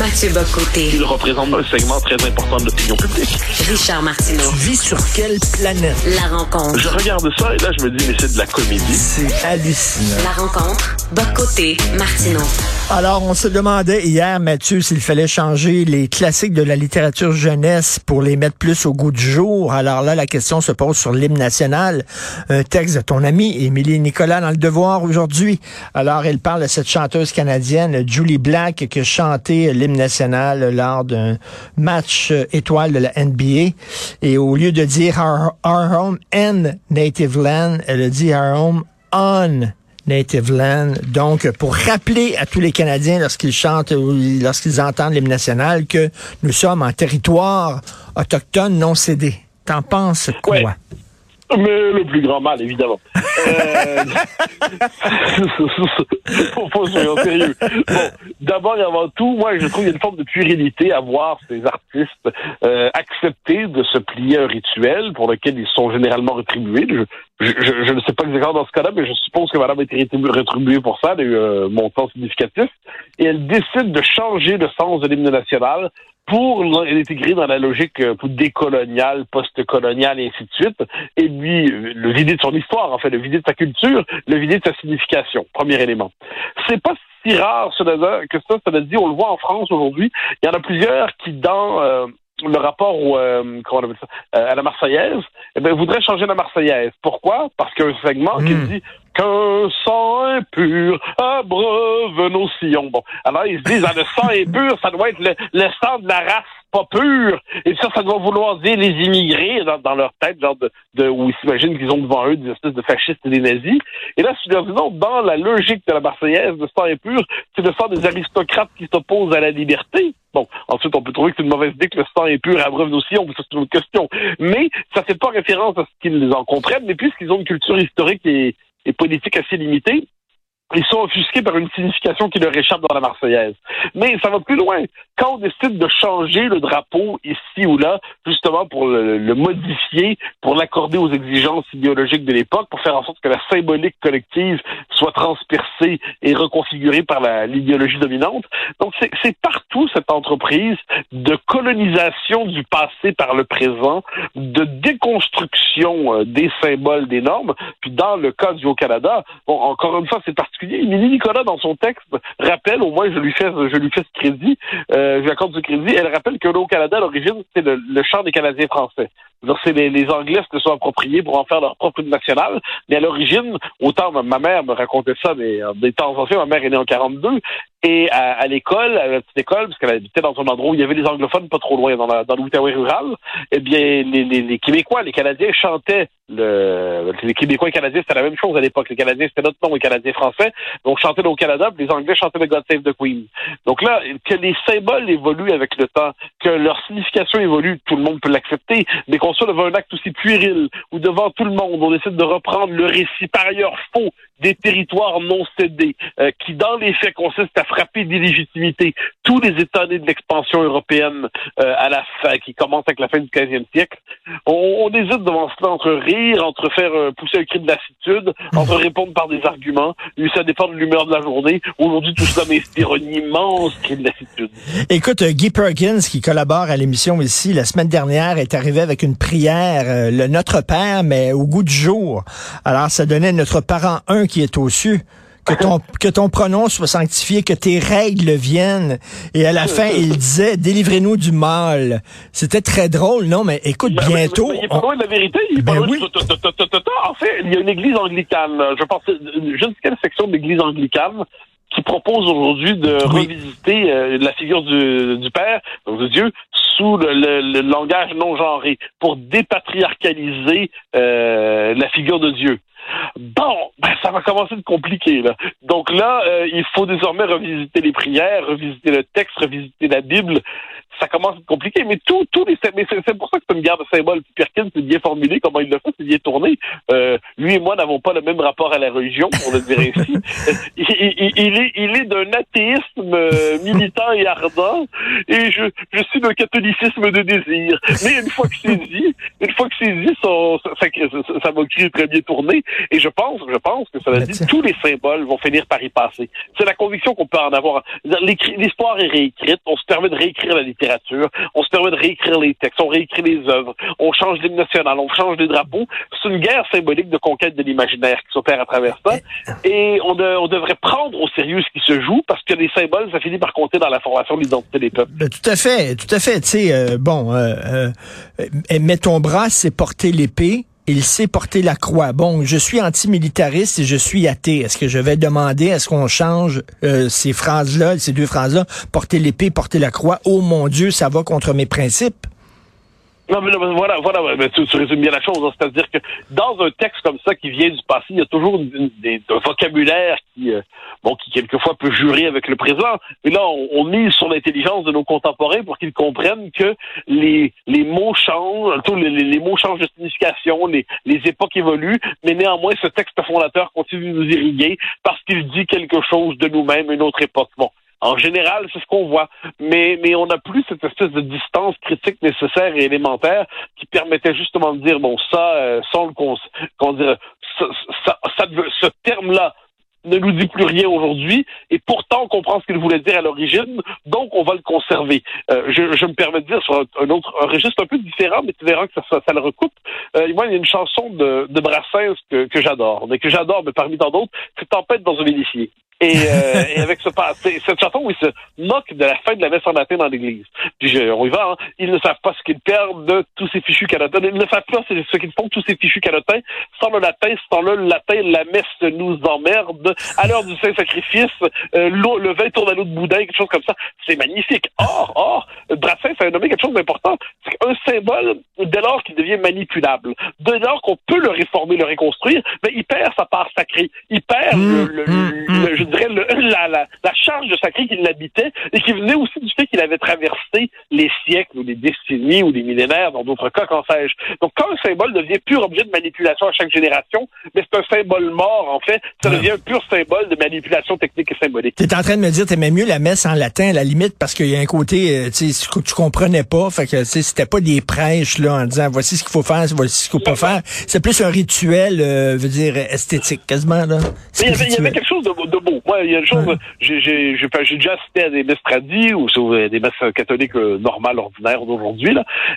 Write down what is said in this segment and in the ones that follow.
Mathieu Bocoté. Il représente un segment très important de l'opinion publique. Richard Martineau. Tu vis sur quelle planète? La rencontre. Je regarde ça et là, je me dis, mais c'est de la comédie. C'est hallucinant. La rencontre. Bocoté. Martineau. Alors, on se demandait hier, Mathieu, s'il fallait changer les classiques de la littérature jeunesse pour les mettre plus au goût du jour. Alors là, la question se pose sur l'hymne national. Un texte de ton ami Émilie Nicolas dans Le Devoir aujourd'hui. Alors, elle parle de cette chanteuse canadienne, Julie Black, qui a chanté l'hymne national lors d'un match étoile de la NBA. Et au lieu de dire Our, our home and native land, elle a dit Our home on Native Land. Donc, pour rappeler à tous les Canadiens lorsqu'ils chantent ou lorsqu'ils entendent l'hymne national que nous sommes en territoire autochtone non cédé. T'en penses quoi? Mais le plus grand mal, évidemment. Euh... faut, sérieux. Bon, d'abord et avant tout, moi, je trouve qu'il y a une forme de puérilité à voir ces artistes euh, accepter de se plier à un rituel pour lequel ils sont généralement rétribués. Je, je, je, je ne sais pas exactement dans ce cas-là, mais je suppose que Madame a été rétribuée pour ça, elle a un montant significatif. Et elle décide de changer le sens de l'hymne national pour l'intégrer dans la logique décoloniale, post-coloniale et ainsi de suite, et lui, le vider de son histoire, en fait, le vider de sa culture, le vider de sa signification. Premier élément. C'est pas si rare cela, que ça, cela dit, on le voit en France aujourd'hui. Il y en a plusieurs qui, dans euh, le rapport au, euh, comment on appelle ça, euh, à la Marseillaise, eh bien, voudraient changer la Marseillaise. Pourquoi? Parce qu'il y a un segment qui dit qu'un sang impur abreuve nos sillons. Bon, alors ils se disent, ah, le sang impur, ça doit être le, le sang de la race pas pure. Et ça, ça doit vouloir dire les immigrés dans, leur tête, genre de, de où ils s'imaginent qu'ils ont devant eux des espèces de fascistes et des nazis. Et là, si leur dis non, dans la logique de la Marseillaise, le sang impur, c'est le sang des aristocrates qui s'opposent à la liberté. Bon, ensuite, on peut trouver que c'est une mauvaise idée que le sang impur abreuve on peut ça c'est une question. Mais ça fait pas référence à ce qu'ils en comprennent, mais puisqu'ils ont une culture historique et, et politique assez limitée, ils sont offusqués par une signification qui leur échappe dans la Marseillaise. Mais ça va plus loin. Quand on décide de changer le drapeau ici ou là, justement pour le, modifier, pour l'accorder aux exigences idéologiques de l'époque, pour faire en sorte que la symbolique collective soit transpercée et reconfigurée par l'idéologie dominante. Donc c'est partout cette entreprise de colonisation du passé par le présent, de déconstruction euh, des symboles, des normes. Puis dans le cas du Haut-Canada, bon, encore une fois, c'est particulier Émilie Nicolas, dans son texte, rappelle, au moins je lui fais, je lui fais ce crédit, euh, je lui accorde ce crédit, elle rappelle que le Canada, à l'origine, c'est le, le chant des Canadiens français. C'est les, les, Anglais se sont appropriés pour en faire leur propre national. Mais à l'origine, autant ma, mère me racontait ça, mais euh, des temps anciens, ma mère est née en 42, et à, à l'école, à la petite école, parce qu'elle habitait dans un endroit où il y avait des anglophones pas trop loin, dans, la, dans rural, eh bien, les, les, les, Québécois, les Canadiens chantaient le, les Québécois et les Canadiens, c'était la même chose à l'époque. Les Canadiens, c'était notre nom, les Canadiens français. Donc, chantaient au Canada, puis les Anglais chantaient le God Save the Queen. Donc là, que les symboles évoluent avec le temps, que leur signification évolue, tout le monde peut l'accepter, mais soit devant un acte aussi puéril, ou devant tout le monde, on décide de reprendre le récit par ailleurs faux des territoires non cédés, euh, qui dans les faits consiste à frapper d'illégitimité tous les États nés de l'expansion européenne euh, à la fin, qui commence avec la fin du 15e siècle. On, on hésite devant cela entre rire, entre faire euh, pousser un cri de lassitude, entre répondre par des arguments. Et ça dépend de l'humeur de la journée. Aujourd'hui, tout cela m'inspire un immense cri de lassitude. Écoute, Guy Perkins, qui collabore à l'émission ici, la semaine dernière, est arrivé avec une prière, le Notre Père, mais au goût du jour. Alors, ça donnait notre parent 1 qui est au cieux. Que ton, que ton pronom soit sanctifié, que tes règles viennent. Et à la fin, il disait, délivrez-nous du mal. C'était très drôle, non? Mais écoute, ben, bientôt... il est pas loin de la vérité. Il est Ben oui. En fait, il y a une église anglicane. Je pense, je ne sais quelle section de l'église anglicane qui propose aujourd'hui de Oui. revisiter euh, la figure du, du Père, donc de Dieu, sous le, le- le langage non genré, pour dépatriarcaliser euh, la figure de Dieu. Bon, ben, ça va commencer de compliquer là. Donc là, euh, il faut désormais revisiter les prières, revisiter le texte, revisiter la Bible. Ça commence à être compliqué. Mais tout, tous les, mais c'est pour ça que c'est une guerre de symboles. Perkins, c'est bien formulé, comment il le fait, c'est bien tourné. Euh, lui et moi n'avons pas le même rapport à la religion, on le dirait ainsi. il, il, il, est, il est d'un athéisme euh, militant et ardent, et je, je suis d'un catholicisme de désir. Mais une fois que c'est dit, une fois que c'est dit, ça, ça, ça, moquerie très bien tourné. Et je pense, je pense que ça veut dire tous les symboles vont finir par y passer. C'est la conviction qu'on peut en avoir. L'histoire est réécrite, on se permet de réécrire la littérature, on se permet de réécrire les textes, on réécrit les œuvres, on change l'hymne national, on change les drapeaux. C'est une guerre symbolique de conquête de l'imaginaire qui s'opère à travers ça. Et on, on, devrait prendre au sérieux ce qui se joue parce que les symboles, ça finit par compter dans la formation de l'identité des peuples. Ben, tout à fait, tout à fait. Tu sais, euh, bon, euh, euh, mets ton bras, c'est porter l'épée il sait porter la croix. Bon, je suis antimilitariste et je suis athée. Est-ce que je vais demander, est-ce qu'on change euh, ces phrases-là, ces deux phrases-là, porter l'épée, porter la croix, oh mon Dieu, ça va contre mes principes? Non, mais, voilà, voilà, mais tu, tu, résumes bien la chose. Hein. C'est-à-dire que dans un texte comme ça qui vient du passé, il y a toujours des, un vocabulaire qui, euh, bon, qui quelquefois peut jurer avec le présent. Mais là, on, on mise sur l'intelligence de nos contemporains pour qu'ils comprennent que les, les mots changent, tous les, les, mots changent de signification, les, les époques évoluent, mais néanmoins, ce texte fondateur continue de nous irriguer parce qu'il dit quelque chose de nous-mêmes, une autre époque. En général, c'est ce qu'on voit. Mais, mais on n'a plus cette espèce de distance critique nécessaire et élémentaire qui permettait justement de dire, bon, ça, euh, sans le qu'on ça, ça, ça, ce terme-là ne nous dit plus rien aujourd'hui, et pourtant on comprend ce qu'il voulait dire à l'origine, donc on va le conserver. Euh, je, je, me permets de dire sur un, autre un registre un peu différent, mais tu verras que ça, ça, ça le recoupe. Euh, moi, il y a une chanson de, de Brassens que, j'adore, mais que j'adore, mais parmi tant d'autres, c'est Tempête dans un édifice. Et, euh, et, avec ce cette chanson où il se moque de la fin de la messe en latin dans l'église. Puis je, on y va, hein. ils ne savent pas ce qu'ils perdent de tous ces fichus canotins. Ils ne savent pas ce qu'ils font de tous ces fichus canotins. Sans le latin, sans le latin, la messe nous emmerde. À l'heure du Saint-Sacrifice, euh, le vin tourne à l'eau de boudin, quelque chose comme ça. C'est magnifique. Or, or, Brassens a nommé quelque chose d'important. C'est un symbole, dès lors qu'il devient manipulable, dès lors qu'on peut le réformer, le reconstruire, mais il perd sa part sacrée. Il perd mmh, le, le, mmh, le, mmh. je dirais, le, la, la, la, charge de sacré qui l'habitait et qui venait aussi du fait qu'il avait traversé les siècles ou les décennies ou les millénaires, dans d'autres cas, qu'en sais-je. Donc, quand un symbole devient pur objet de manipulation à chaque génération, mais c'est un symbole mort, en fait, ça devient un pur symbole de manipulation technique et symbolique. Tu es en train de me dire, t'aimais mieux la messe en latin, à la limite, parce qu'il y a un côté, euh, tu sais, tu comprenais pas, fait que, c'était pas des prêches, là, en disant, voici ce qu'il faut faire, voici ce qu'il faut pas faire. C'est plus un rituel, euh, veut dire, esthétique, quasiment, là. Il y, avait, il y, avait, quelque chose de, de beau. Moi, il y a une chose, ouais. j'ai déjà assisté à des messes tradies ou des messes catholiques euh, normales, ordinaires d'aujourd'hui.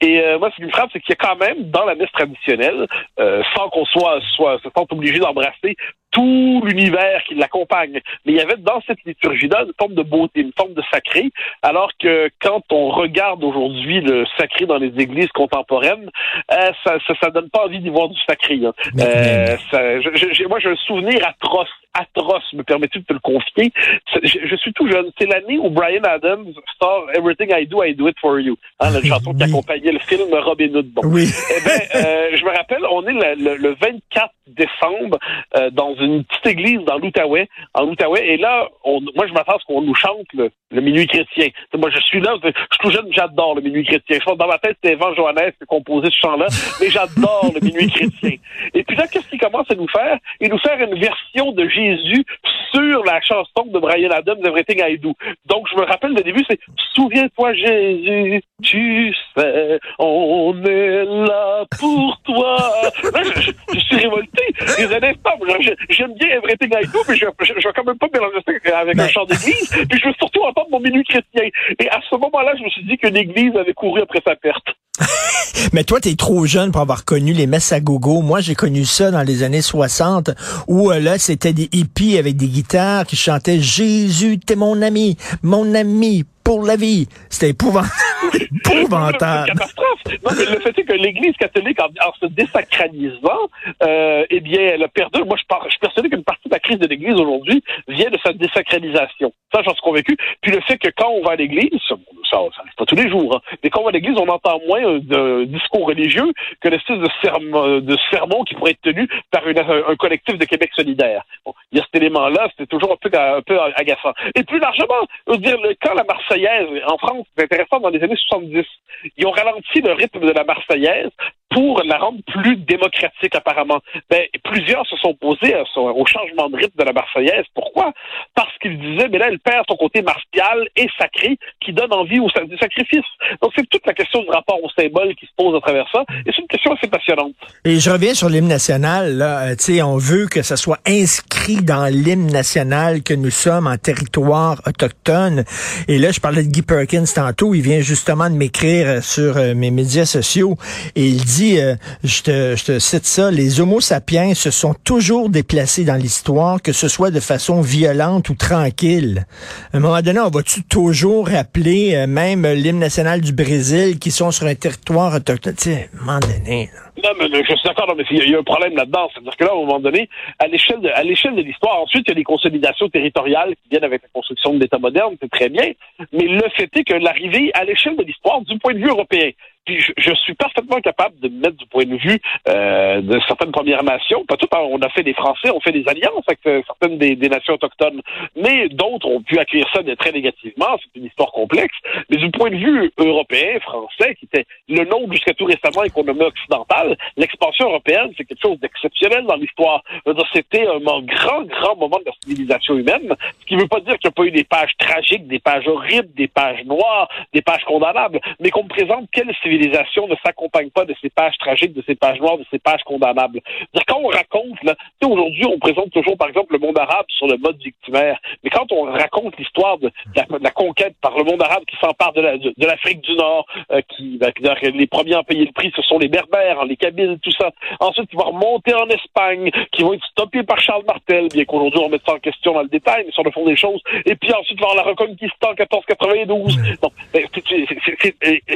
Et euh, moi, ce qui me frappe, c'est qu'il y a quand même, dans la messe traditionnelle, euh, sans qu'on soit, soit se sente obligé d'embrasser tout l'univers qui l'accompagne. Mais il y avait dans cette liturgie-là une forme de beauté, une forme de sacré, alors que quand on regarde aujourd'hui le sacré dans les églises contemporaines, euh, ça, ça, ça, donne pas envie d'y voir du sacré. Hein. Euh, ça, je, je, moi, j'ai un souvenir atroce, atroce, me permets-tu de te le confier? Je, je, suis tout jeune. C'est l'année où Brian Adams sort Everything I Do, I Do It For You, hein, la chanson oui. qui accompagnait le film Robin Hood. Bon. Oui. eh ben, euh, je me rappelle, on est le, le, le 24 décembre euh, dans une petite église dans l'Outaouais, en Outaouais, et là, on, moi, je m'attends à ce qu'on nous chante le, le minuit chrétien. Moi, je suis là, je suis tout jeune, j'adore le minuit chrétien. Je pense dans ma tête, c'est Evan Johannes qui a composé ce chant-là, mais j'adore le minuit chrétien. Et puis là, qu'est-ce qu'il commence à nous faire? Il nous faire une version de Jésus sur la chanson de Brian Adams, Everything I Do. Donc, je me rappelle le début, c'est Souviens-toi, Jésus, tu sais, on est là pour toi. Là, je, je, je suis révolté. Les J'aime bien Everything I Do, mais je, je, vais quand même pas mélanger ça avec un chant d'église. Puis je veux surtout entendre mon minuit chrétien. Et à ce moment-là, je me suis dit que l'église avait couru après sa perte. Mais toi, tu es trop jeune pour avoir connu les messes à gogo. Moi, j'ai connu ça dans les années 60, où euh, là, c'était des hippies avec des guitares qui chantaient Jésus, t'es mon ami, mon ami pour la vie. C'était épouvantable. épouvantable. catastrophe. Non, mais le fait est que l'Église catholique, en, en se désacralisant, euh, eh bien, elle a perdu. Moi, je, par, je suis persuadé qu'une partie de la crise de l'Église aujourd'hui vient de sa désacralisation. Ça, j'en suis convaincu. Puis le fait que quand on va à l'Église, ça, ça pas tous les jours, hein, mais quand on va à l'Église, on entend moins de discours religieux que l'espèce de, sermon, de sermon qui pourrait être tenu par un collectif de Québec solidaire. Bon, il y a cet élément-là, c'était toujours un peu, agaçant. Et plus largement, dire, quand la Marseillaise, en France, c'est intéressant, dans les années 70, ils ont ralenti le rythme de la Marseillaise pour la rendre plus démocratique apparemment. Ben, plusieurs se sont opposés au changement de rythme de la Marseillaise. Pourquoi? Parce qu'ils disaient, mais là, elle perd son côté martial et sacré qui donne envie au sacrifice. Donc, c'est toute la question du rapport au symbole qui se pose à travers ça. Et c'est une question assez passionnante. Et je reviens sur l'hymne national. Là. Euh, sais, on veut que ça soit inscrit dans l'hymne national que nous sommes en territoire autochtone. Et là, je parlais de Guy Perkins tantôt. Il vient justement de m'écrire sur euh, mes médias sociaux. Et il dit euh, je, te, je te cite ça, les Homo sapiens se sont toujours déplacés dans l'histoire, que ce soit de façon violente ou tranquille. À un moment donné, on va-tu toujours rappeler euh, même l'hymne national du Brésil qui sont sur un territoire autochtone? Tu sais, à un moment donné... Non, mais, je suis d'accord, mais il y, a un problème là-dedans. C'est-à-dire que là, à un moment donné, à l'échelle de, à l'échelle de l'histoire, ensuite, il y a des consolidations territoriales qui viennent avec la construction de l'État moderne, c'est très bien. Mais le fait est que l'arrivée à l'échelle de l'histoire, du point de vue européen, je, suis parfaitement capable de mettre du point de vue euh, de certaines Premières Nations. Pas tout, hein, on a fait des Français, on fait des alliances avec euh, certaines des, nations autochtones, mais d'autres ont pu accueillir ça très négativement. C'est une histoire complexe. Mais du point de vue européen, français, qui était le nom jusqu'à tout récemment économie occidentale, l'expansion européenne, c'est quelque chose d'exceptionnel dans l'histoire. C'était un grand, grand moment de la civilisation humaine, ce qui ne veut pas dire qu'il n'y a pas eu des pages tragiques, des pages horribles, des pages noires, des pages condamnables, mais qu'on me présente quelle civilisation civilisation ne s'accompagne pas de ces pages tragiques, de ces pages noires, de ces pages condamnables. Quand on raconte, là, aujourd'hui, on présente toujours, par exemple, le monde arabe sur le mode victimaire. Mais quand on raconte l'histoire de, la conquête par le monde arabe qui s'empare de, l'Afrique du Nord, euh, qui, ben, les premiers à payer le prix, ce sont les Berbères, hein, les Kabyles, tout ça. Ensuite, ils vont remonter en Espagne, qui vont être stoppés par Charles Martel, bien qu'aujourd'hui, on mette ça en question dans le détail, mais sur le fond des choses. Et puis ensuite, voir la Reconquista en 1492. Ben,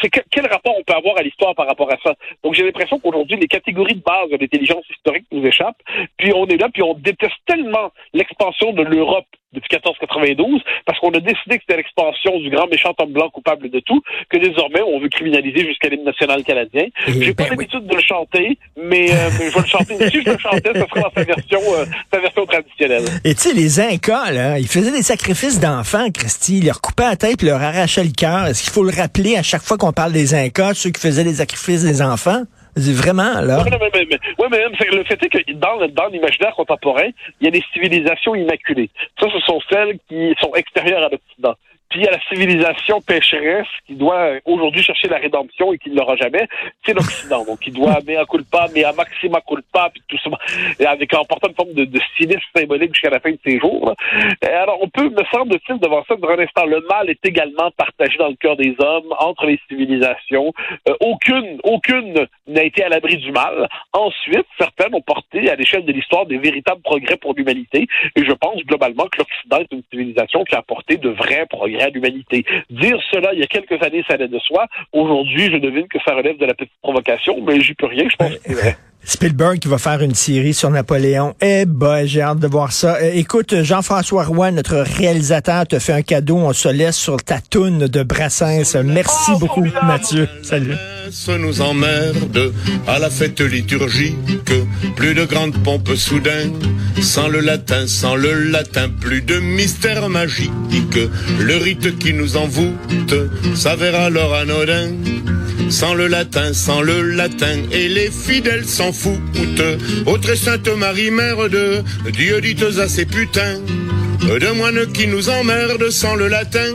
c'est quel rapport on peut avoir à l'histoire par rapport à ça. Donc j'ai l'impression qu'aujourd'hui, les catégories de base de l'intelligence historique nous échappent. Puis on est là, puis on déteste tellement l'expansion de l'Europe depuis 1492, parce qu'on a décidé que c'était l'expansion du grand méchant homme blanc coupable de tout, que désormais on veut criminaliser jusqu'à l'hymne national canadien. J'ai pas ben l'habitude de le chanter, mais, euh, je vais le chanter. Si je le chantais, ce serait dans sa version, euh, sa version traditionnelle. Et tu sais, les Incas, là, ils faisaient des sacrifices d'enfants, Christy. Ils leur coupaient la tête, leur arrachaient le cœur. Est-ce qu'il faut le rappeler à chaque fois qu'on parle des Incas, ceux qui faisaient des sacrifices des enfants? Vraiment, là? Oui, mais, mais, mais, le fait est que dans, dans l'imaginaire contemporain, il y a des civilisations immaculées. Ça, ce sont celles qui sont extérieures à l'Occident. Puis il y a la civilisation pécheresse qui doit aujourd'hui chercher la rédemption et qui ne l'aura jamais, c'est l'Occident. Donc il doit mea culpa, mea maxima culpa, puis tout ça, et avec en portant une forme de, de cynisme symbolique jusqu'à la fin de ses jours. Alors on peut, me semble-t-il, devant ça, dans un instant, le mal est également partagé dans le cœur des hommes, entre les civilisations. Euh, aucune, aucune n'a été à l'abri du mal. Ensuite, certaines ont porté à l'échelle de l'histoire des véritables progrès pour l'humanité. Et je pense globalement que l'Occident est une civilisation qui a apporté de vrais progrès Dire cela il y a quelques années, ça allait de soi. Aujourd'hui, je devine que ça relève de la petite provocation, mais j'y peux rien, je pense. Spielberg qui va faire une série sur Napoléon. Eh ben, j'ai hâte de voir ça. Euh, écoute, Jean-François Roy, notre réalisateur, te fait un cadeau. On se laisse sur ta toune de Brassens. Merci beaucoup, Mathieu. Salut. Ce nous emmerde à la fête liturgique. Plus de grandes pompes soudain. Sans le latin, sans le latin, plus de mystère magique. Le rite qui nous envoûte s'avère alors anodin. Sans le latin, sans le latin, et les fidèles s'en foutent. Ô très sainte Marie, mère de Dieu, dites à ces putains, de moines qui nous emmerdent sans le latin.